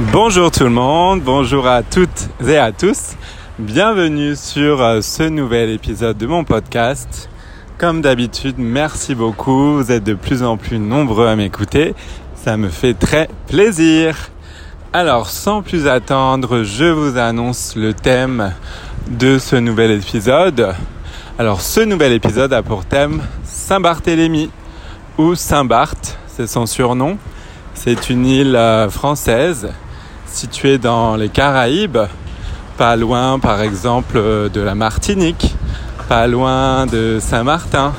Bonjour tout le monde, bonjour à toutes et à tous. Bienvenue sur euh, ce nouvel épisode de mon podcast. Comme d'habitude, merci beaucoup. Vous êtes de plus en plus nombreux à m'écouter. Ça me fait très plaisir. Alors, sans plus attendre, je vous annonce le thème de ce nouvel épisode. Alors, ce nouvel épisode a pour thème Saint-Barthélemy ou Saint-Barth, c'est son surnom. C'est une île euh, française située dans les Caraïbes, pas loin par exemple euh, de la Martinique, pas loin de Saint-Martin,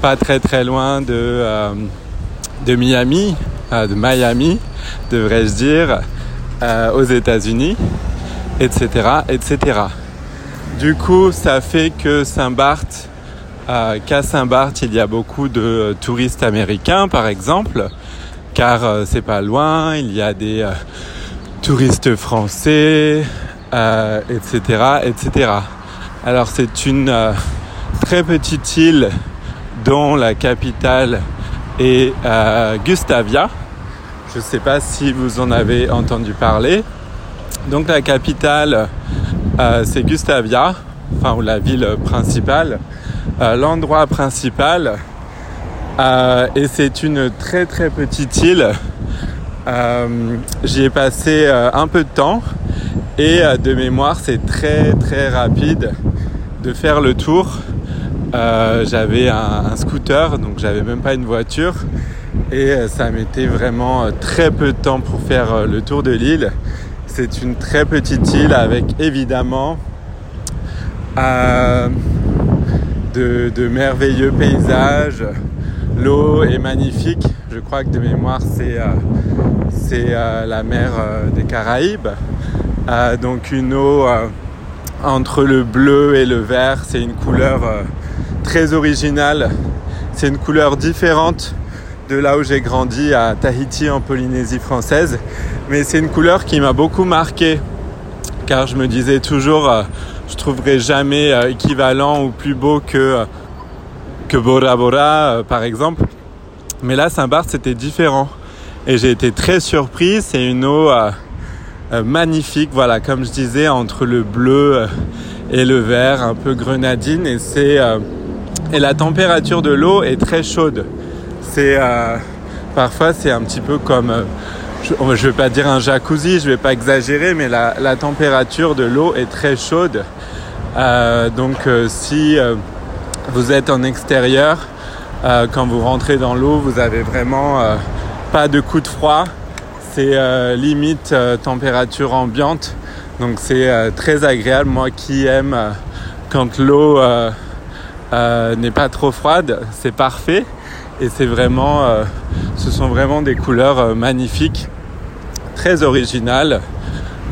pas très très loin de, euh, Miami, de Miami, devrais-je dire, aux États-Unis, etc., etc. Du coup, ça fait que Saint-Barth, qu'à Saint-Barth, il y a beaucoup de touristes américains, par exemple, car euh, c'est pas loin, il y a des euh, touristes français, euh, etc., etc. Alors c'est une très petite île dont la capitale est Gustavia. Je ne sais pas si vous en avez entendu parler. Donc la capitale, c'est Gustavia, enfin ou la ville principale. L'endroit principal, euh, et c'est une très très petite île. Euh, j'y ai passé euh, un peu de temps et de mémoire c'est très très rapide de faire le tour. j'avais un, scooter donc j'avais même pas une voiture et ça mettait vraiment très peu de temps pour faire le tour de l'île. C'est une très petite île avec évidemment de merveilleux paysages, L'eau est magnifique. Je crois que de mémoire, c'est euh, euh, la mer euh, des Caraïbes. donc une eau entre le bleu et le vert. C'est une couleur très originale. C'est une couleur différente de là où j'ai grandi à Tahiti en Polynésie française. Mais c'est une couleur qui m'a beaucoup marqué car je me disais toujours je trouverai jamais équivalent ou plus beau que que Bora Bora euh, par exemple. Mais là, Saint-Barth, c'était différent. Et j'ai été très surpris. C'est une eau euh, euh, magnifique, voilà, comme je disais, entre le bleu et le vert, un peu grenadine. Et c'est et la température de l'eau est très chaude. C'est parfois c'est un petit peu comme je ne vais pas dire un jacuzzi, je vais pas exagérer, mais la, température de l'eau est très chaude. donc si vous êtes en extérieur, euh, quand vous rentrez dans l'eau, vous avez vraiment euh, pas de coup de froid. C'est euh, limite température ambiante. Donc c'est très agréable. Moi qui aime quand l'eau n'est pas trop froide, c'est parfait. Et c'est vraiment, ce sont vraiment des couleurs magnifiques, très originales.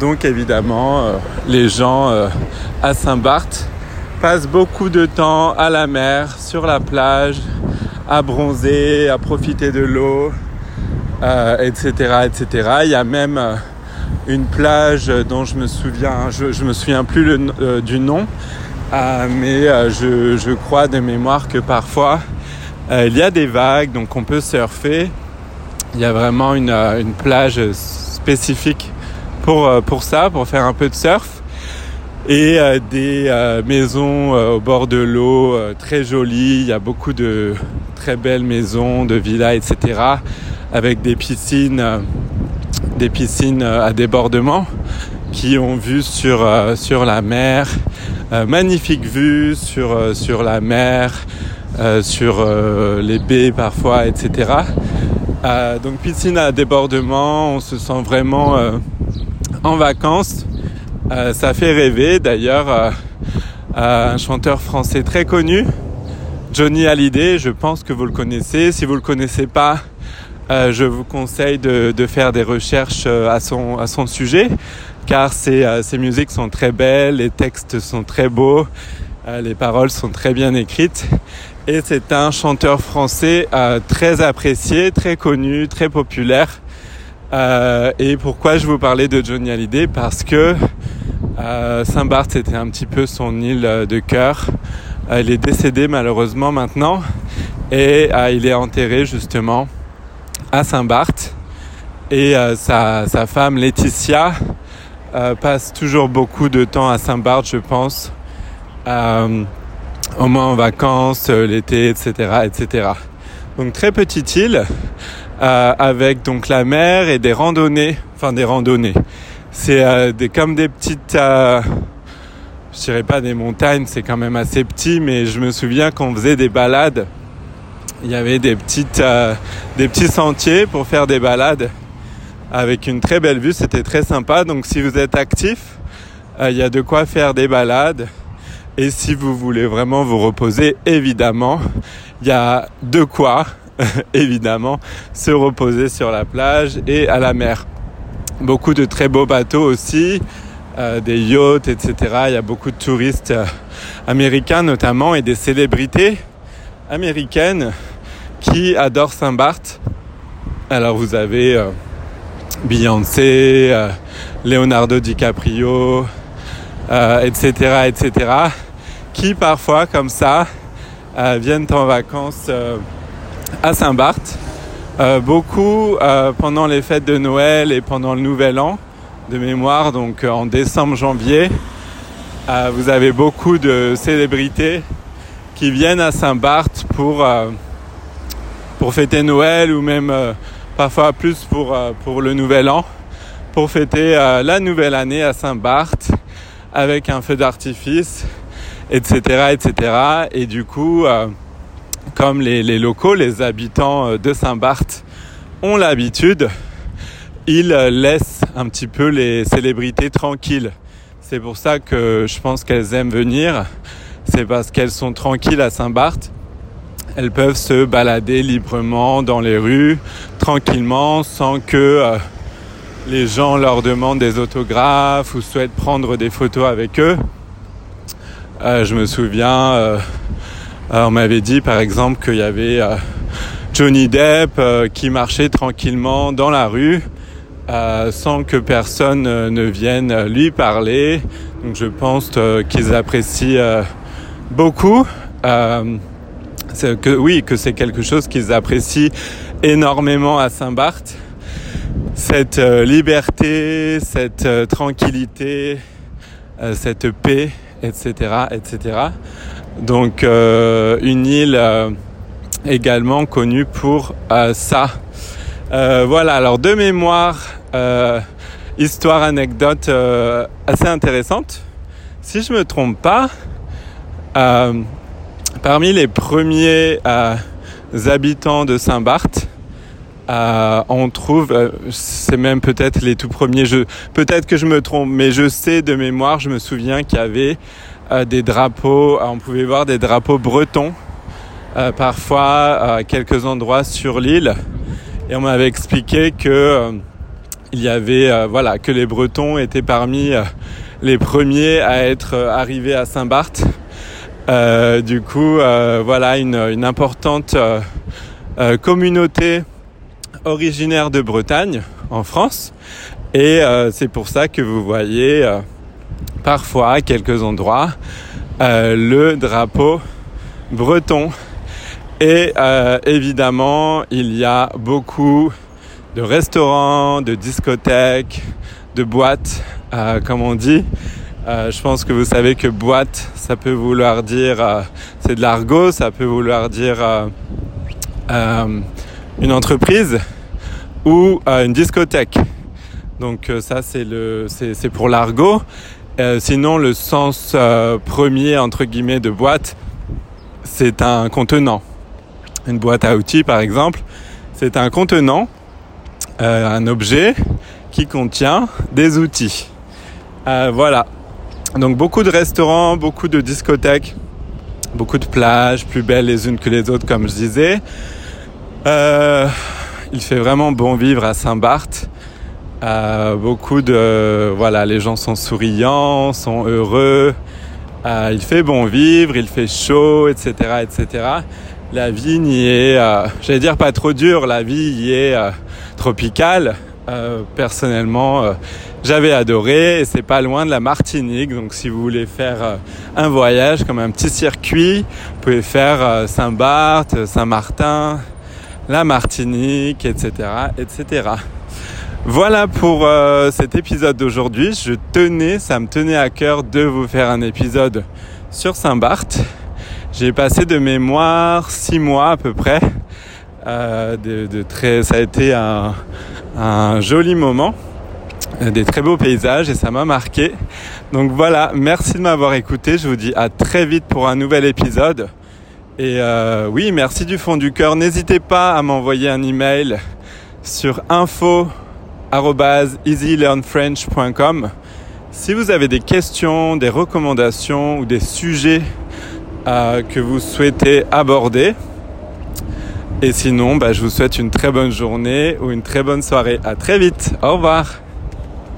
Donc évidemment, les gens à Saint-Barth passe beaucoup de temps à la mer, sur la plage, à bronzer, à profiter de l'eau, euh, etc. Il y a même euh, une plage dont je me souviens, je, je me souviens plus euh, du nom, mais je, crois de mémoire que parfois il y a des vagues, donc on peut surfer. Il y a vraiment une, une plage spécifique pour, pour ça, pour faire un peu de surf et euh, des euh, maisons euh, au bord de l'eau très jolies. Il y a beaucoup de très belles maisons, de villas, etc. avec des piscines, des piscines à débordement qui ont vue sur, sur la mer. magnifique vue sur, sur la mer, sur les baies parfois, etc. donc piscine à débordement, on se sent vraiment en vacances. Euh, ça fait rêver d'ailleurs euh, un chanteur français très connu, Johnny Hallyday, je pense que vous le connaissez. Si vous ne le connaissez pas, euh, je vous conseille de, faire des recherches à son, à son sujet, car ses, ses, musiques sont très belles, les textes sont très beaux, les paroles sont très bien écrites. Et c'est un chanteur français très apprécié, très connu, très populaire. et pourquoi je vous parlais de Johnny Hallyday? Parce que euh, Saint-Barth, c'était un petit peu son île de cœur. Euh, il est décédé malheureusement maintenant et euh, il est enterré justement à Saint-Barth. et sa, sa, femme Laetitia passe toujours beaucoup de temps à Saint-Barth, je pense, au moins en vacances, l'été, etc., etc. Donc très petite île avec donc la mer et des randonnées, enfin des randonnées. C'est des, comme des petites je dirais pas des montagnes, c'est quand même assez petit, mais je me souviens qu'on faisait des balades. Il y avait des petites, euh, des petits sentiers pour faire des balades avec une très belle vue. C'était très sympa. Donc, si vous êtes actif, euh, il y a de quoi faire des balades. Et si vous voulez vraiment vous reposer, évidemment, il y a de quoi, évidemment, se reposer sur la plage et à la mer. Beaucoup de très beaux bateaux aussi. Euh, des yachts, etc. Il y a beaucoup de touristes américains notamment et des célébrités américaines qui adorent Saint-Barth. Alors vous avez euh, Beyoncé, Leonardo DiCaprio, etc., etc., qui parfois comme ça viennent en vacances à Saint-Barth. beaucoup pendant les fêtes de Noël et pendant le Nouvel An de mémoire, donc euh, en décembre-janvier. Euh, vous avez beaucoup de célébrités qui viennent à Saint-Barth pour, euh, pour fêter Noël ou même parfois plus pour, pour le Nouvel An, pour fêter la nouvelle année à Saint-Barth avec un feu d'artifice, etc., etc. Et du coup, comme les, les, locaux, les habitants de Saint-Barth ont l'habitude, ils laissent un petit peu les célébrités tranquilles. C'est pour ça que je pense qu'elles aiment venir. C'est parce qu'elles sont tranquilles à Saint-Barth. Elles peuvent se balader librement dans les rues, tranquillement, sans que euh, les gens leur demandent des autographes ou souhaitent prendre des photos avec eux. Euh, je me souviens, euh, on m'avait dit par exemple qu'il y avait Johnny Depp qui marchait tranquillement dans la rue sans que personne ne vienne lui parler. Donc je pense qu'ils apprécient beaucoup. que oui, que c'est quelque chose qu'ils apprécient énormément à Saint-Barth. Cette liberté, cette tranquillité, cette paix, etc., etc. Donc une île également connue pour ça. voilà, alors de mémoire, euh, histoire, anecdote euh, assez intéressante. Si je me trompe pas, euh, parmi les premiers habitants de Saint-Barth, on trouve, c'est même peut-être les tout premiers peut-être que je me trompe, mais je sais de mémoire, je me souviens qu'il y avait des drapeaux, on pouvait voir des drapeaux bretons, parfois à quelques endroits sur l'île, et on m'avait expliqué que il y avait euh, voilà que les Bretons étaient parmi euh, les premiers à être euh, arrivés à Saint-Barth. Du coup, voilà une, une importante communauté originaire de Bretagne en France. Et c'est pour ça que vous voyez parfois à quelques endroits le drapeau breton. Et évidemment, il y a beaucoup de restaurants, de discothèques, de boîtes, euh, comme on dit. Euh, je pense que vous savez que boîte, ça peut vouloir dire, euh, c'est de l'argot, ça peut vouloir dire une entreprise ou une discothèque. Donc ça, c'est le, c'est pour l'argot. sinon, le sens premier entre guillemets de boîte, c'est un contenant. Une boîte à outils, par exemple, c'est un contenant euh, un objet qui contient des outils. Euh, voilà. Donc beaucoup de restaurants, beaucoup de discothèques, beaucoup de plages, plus belles les unes que les autres, comme je disais. Euh, il fait vraiment bon vivre à Saint-Barth. beaucoup de voilà, les gens sont souriants, sont heureux. il fait bon vivre, il fait chaud, etc., etc. La vie n'y est, j'allais dire pas trop dure, la vie y est tropicale. Euh, personnellement, euh, j'avais adoré et c'est pas loin de la Martinique. Donc, si vous voulez faire euh, un voyage comme un petit circuit, vous pouvez faire Saint-Barth, Saint-Martin, la Martinique, etc., etc. Voilà pour euh, cet épisode d'aujourd'hui. Je tenais, ça me tenait à cœur de vous faire un épisode sur Saint-Barth. J'ai passé de mémoire six mois à peu près. Euh, de, très, ça a été un, joli moment, euh, des très beaux paysages et ça m'a marqué. Donc voilà, merci de m'avoir écouté. Je vous dis à très vite pour un nouvel épisode. Et euh, oui, merci du fond du cœur. N'hésitez pas à m'envoyer un email sur info@easylearnfrench.com si vous avez des questions, des recommandations ou des sujets euh, que vous souhaitez aborder. Et sinon, bah, je vous souhaite une très bonne journée ou une très bonne soirée. À très vite. Au revoir.